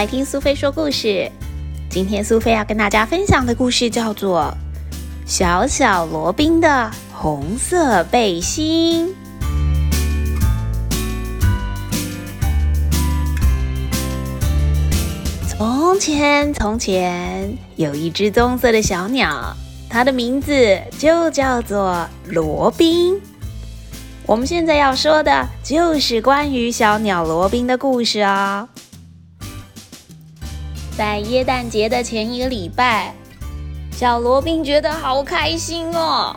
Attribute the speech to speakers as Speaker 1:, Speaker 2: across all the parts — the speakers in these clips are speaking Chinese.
Speaker 1: 来听苏菲说故事。今天苏菲要跟大家分享的故事叫做《小小罗宾的红色背心》。从前，从前有一只棕色的小鸟，它的名字就叫做罗宾。我们现在要说的就是关于小鸟罗宾的故事哦。在耶诞节的前一个礼拜，小罗宾觉得好开心哦。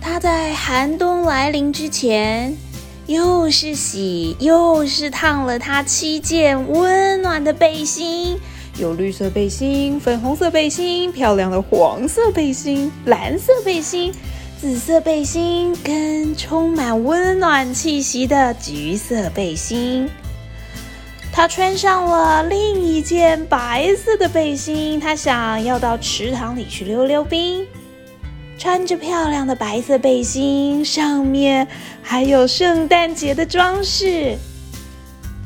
Speaker 1: 他在寒冬来临之前，又是洗又是烫了他七件温暖的背心，有绿色背心、粉红色背心、漂亮的黄色背心、蓝色背心。紫色背心跟充满温暖气息的橘色背心，他穿上了另一件白色的背心。他想要到池塘里去溜溜冰，穿着漂亮的白色背心，上面还有圣诞节的装饰。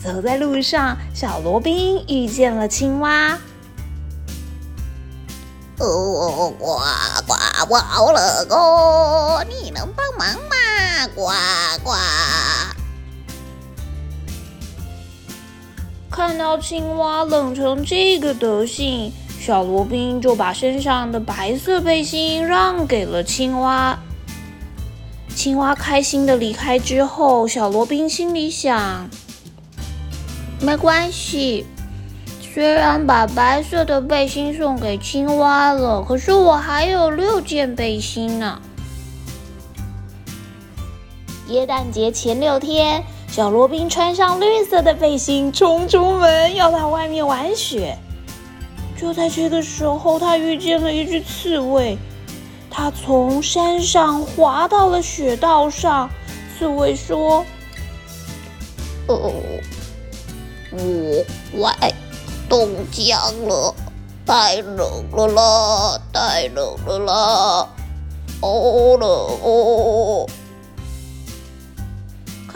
Speaker 1: 走在路上，小罗宾遇见了青蛙。
Speaker 2: 哦，呱呱，我好冷哦，你能帮忙吗？呱呱！
Speaker 1: 看到青蛙冷成这个德性，小罗宾就把身上的白色背心让给了青蛙。青蛙开心的离开之后，小罗宾心里想：没关系。虽然把白色的背心送给青蛙了，可是我还有六件背心呢。耶诞节前六天，小罗宾穿上绿色的背心，冲出门要到外面玩雪。就在这个时候，他遇见了一只刺猬，他从山上滑到了雪道上。刺猬说：“
Speaker 2: 哦，我喂。”冻僵了，太冷了啦，太冷了啦，好冷哦！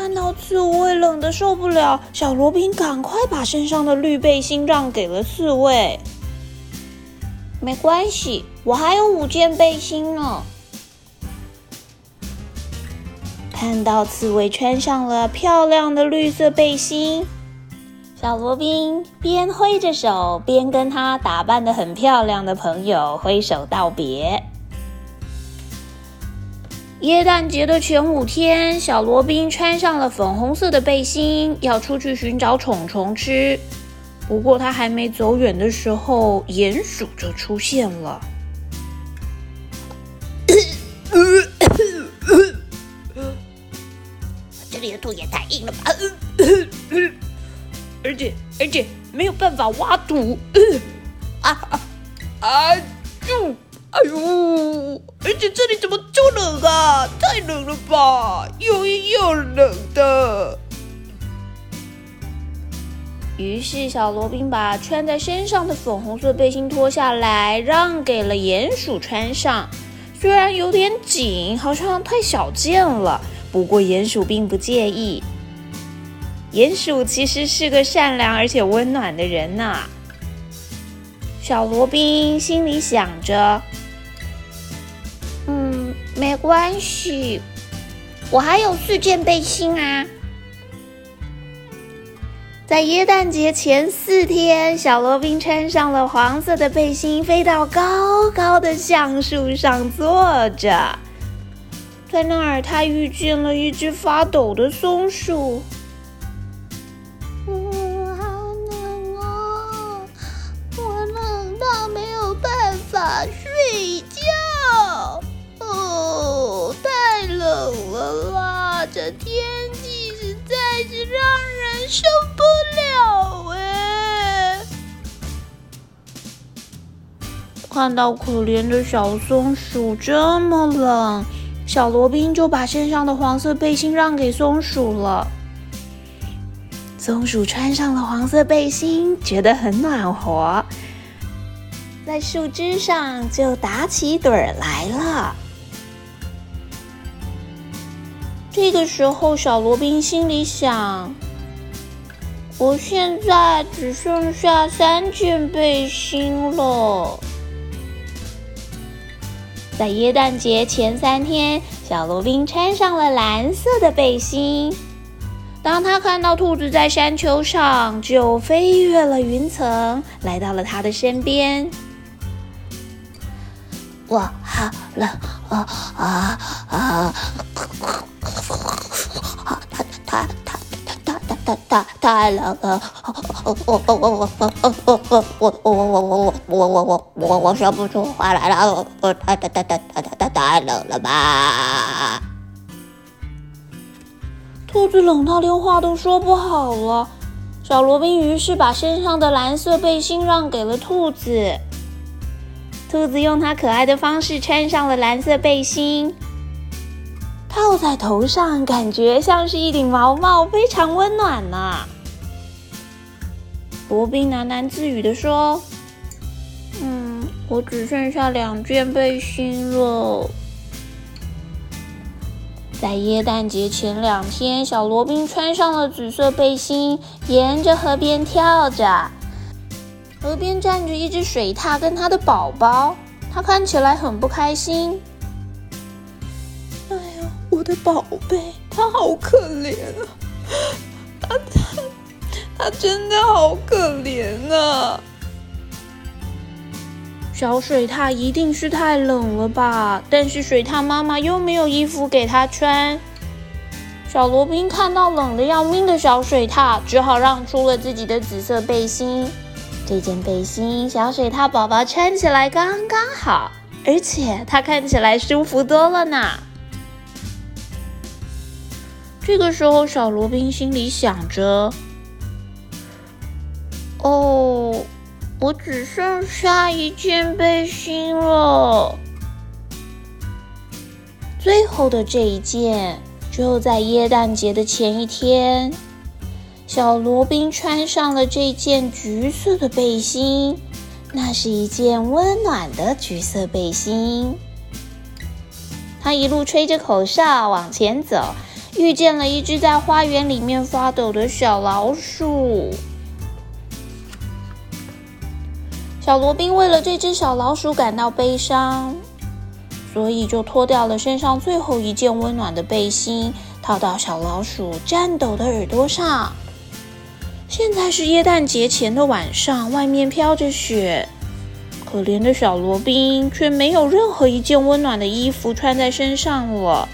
Speaker 1: 看到刺猬冷的受不了，小罗宾赶快把身上的绿背心让给了刺猬。没关系，我还有五件背心呢。看到刺猬穿上了漂亮的绿色背心。小罗宾边挥着手，边跟他打扮的很漂亮的朋友挥手道别。耶诞节的前五天，小罗宾穿上了粉红色的背心，要出去寻找虫虫吃。不过他还没走远的时候，鼹鼠就出现了。
Speaker 2: 这里的土也太硬了吧！
Speaker 1: 而且而且没有办法挖土，啊啊啊！就哎呦！而且这里怎么这么冷啊？太冷了吧！又硬又冷的。于是小罗宾把穿在身上的粉红色背心脱下来，让给了鼹鼠穿上。虽然有点紧，好像太小件了，不过鼹鼠并不介意。鼹鼠其实是个善良而且温暖的人呐。小罗宾心里想着：“，没关系，我还有四件背心啊。”在耶诞节前四天，小罗宾穿上了黄色的背心，飞到高高的橡树上坐着。在那儿，他遇见了一只发抖的松鼠。
Speaker 2: 这天气实在是让人受不了哎。
Speaker 1: 看到可怜的小松鼠这么冷，小罗宾就把身上的黄色背心让给松鼠了。松鼠穿上了黄色背心，觉得很暖和。在树枝上就打起盹儿来了。这个时候，小罗宾心里想：“我现在只剩下三件背心了。在耶诞节前三天，小罗宾穿上了蓝色的背心。当他看到兔子在山丘上，就飞越了云层，来到了他的身边。
Speaker 2: 我，好冷啊啊啊！太太冷了！我我我我我我我我我我我我说不出话来了！我太太太太太太太冷了吧！
Speaker 1: 兔子冷到连话都说不好了。小罗宾于是把身上的蓝色背心让给了兔子。兔子用它可爱的方式穿上了蓝色背心，套在头上，感觉像是一顶毛帽，非常温暖呢。罗宾喃喃自语地说：“嗯，我只剩下两件背心了。”在耶诞节前两天，小罗宾穿上了紫色背心，沿着河边跳着。河边站着一只水獭跟它的宝宝，它看起来很不开心。
Speaker 3: 我的宝贝，它好可怜啊！它它它真的好可怜啊！
Speaker 1: 小水獭一定是太冷了吧？但是水獭妈妈又没有衣服给它穿。小罗宾看到冷的要命的小水獭，只好让出了自己的紫色背心。这件背心，小水獭宝宝穿起来刚刚好，而且它看起来舒服多了呢。这个时候，小罗宾心里想着：“哦，我只剩下一件背心了。最后的这一件，就在耶诞节的前一天。”小罗宾穿上了这件橘色的背心，那是一件温暖的橘色背心。他一路吹着口哨往前走，遇见了一只在花园里面发抖的小老鼠。小罗宾为了这只小老鼠感到悲伤，所以就脱掉了身上最后一件温暖的背心，套到小老鼠颤抖的耳朵上。现在是耶诞节前的晚上，外面飘着雪，可怜的小罗宾却没有任何一件温暖的衣服穿在身上了。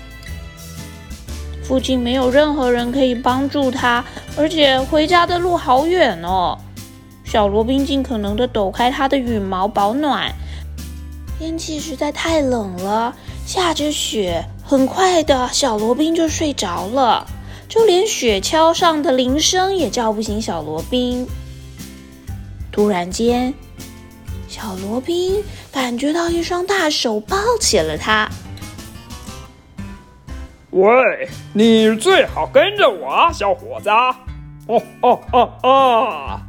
Speaker 1: 附近没有任何人可以帮助他，而且回家的路好远哦。小罗宾尽可能的抖开他的羽毛保暖。天气实在太冷了，下着雪，很快的小罗宾就睡着了。就连雪橇上的铃声也叫不醒小罗宾。突然间，小罗宾感觉到一双大手抱起了他。
Speaker 4: 喂，你最好跟着我啊，小伙子！哦哦哦哦！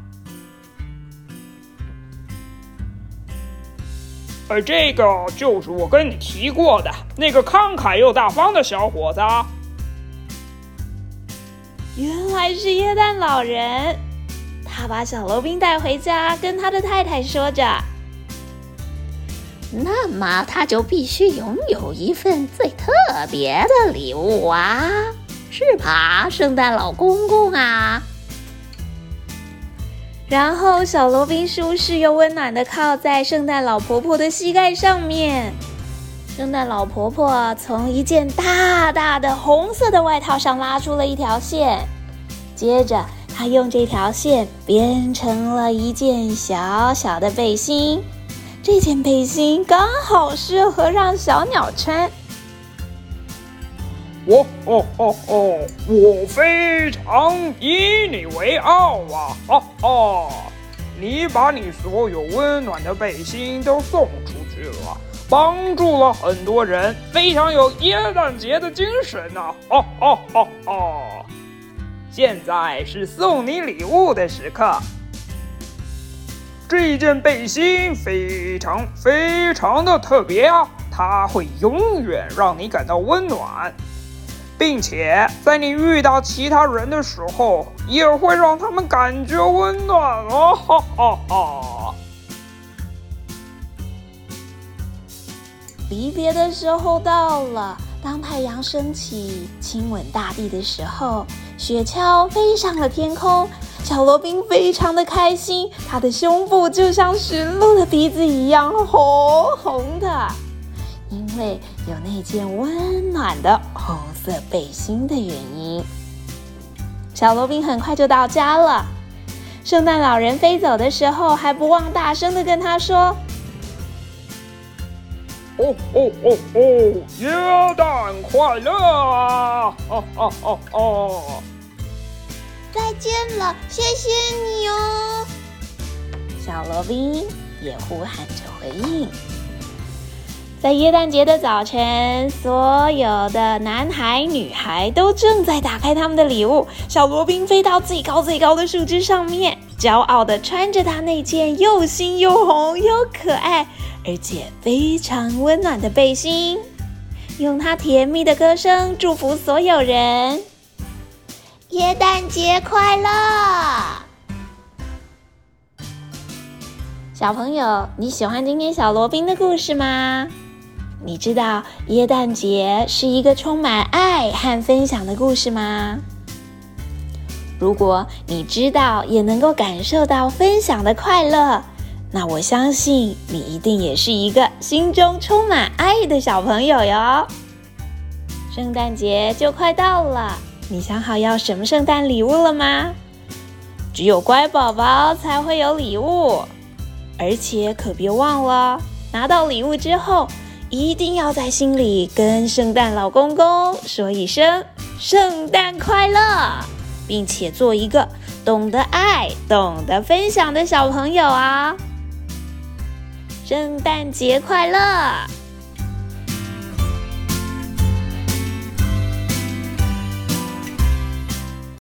Speaker 4: 呃，这个就是我跟你提过的那个慷慨又大方的小伙子。
Speaker 1: 原来是耶诞老人，他把小罗宾带回家，跟他的太太说着：“
Speaker 2: 那么他就必须拥有一份最特别的礼物啊，是吧，圣诞老公公啊？”
Speaker 1: 然后小罗宾舒适又温暖的靠在圣诞老婆婆的膝盖上面。圣诞老婆婆从一件大大的红色的外套上拉出了一条线，接着她用这条线编成了一件小小的背心。这件背心刚好适合让小鸟穿。
Speaker 4: 我哦哦哦，我非常以你为傲啊！哈哈，你把你所有温暖的背心都送出去了。帮助了很多人，非常有耶诞节的精神呐！哦哦哦哦！现在是送你礼物的时刻。这件背心非常非常的特别啊，它会永远让你感到温暖。并且在你遇到其他人的时候，也会让他们感觉温暖哦！哈哈哈。
Speaker 1: 离别的时候到了，当太阳升起，亲吻大地的时候，雪橇飞上了天空。小罗宾非常的开心，他的胸部就像驯鹿的鼻子一样红红的，因为有那件温暖的红色背心的原因。小罗宾很快就到家了。圣诞老人飞走的时候，还不忘大声的跟他说。
Speaker 4: 哦哦哦哦！元旦快乐啊！哦哦哦哦！
Speaker 2: 见了，谢谢你哦。
Speaker 1: 小罗宾也呼喊着回应。在耶诞节的早晨，所有的男孩女孩都正在打开他们的礼物。小罗宾飞到最高最高的树枝上面，骄傲的穿着他那件又新又红又可爱。而且非常温暖的背心，用他甜蜜的歌声祝福所有人。
Speaker 2: 耶诞节快乐！
Speaker 1: 小朋友，你喜欢今天小罗宾的故事吗？你知道耶诞节是一个充满爱和分享的故事吗？如果你知道，也能够感受到分享的快乐。那我相信你一定也是一个心中充满爱的小朋友哟。圣诞节就快到了，你想好要什么圣诞礼物了吗？只有乖宝宝才会有礼物，而且可别忘了，拿到礼物之后，一定要在心里跟圣诞老公公说一声“圣诞快乐”，并且做一个懂得爱、懂得分享的小朋友啊。圣诞节快乐！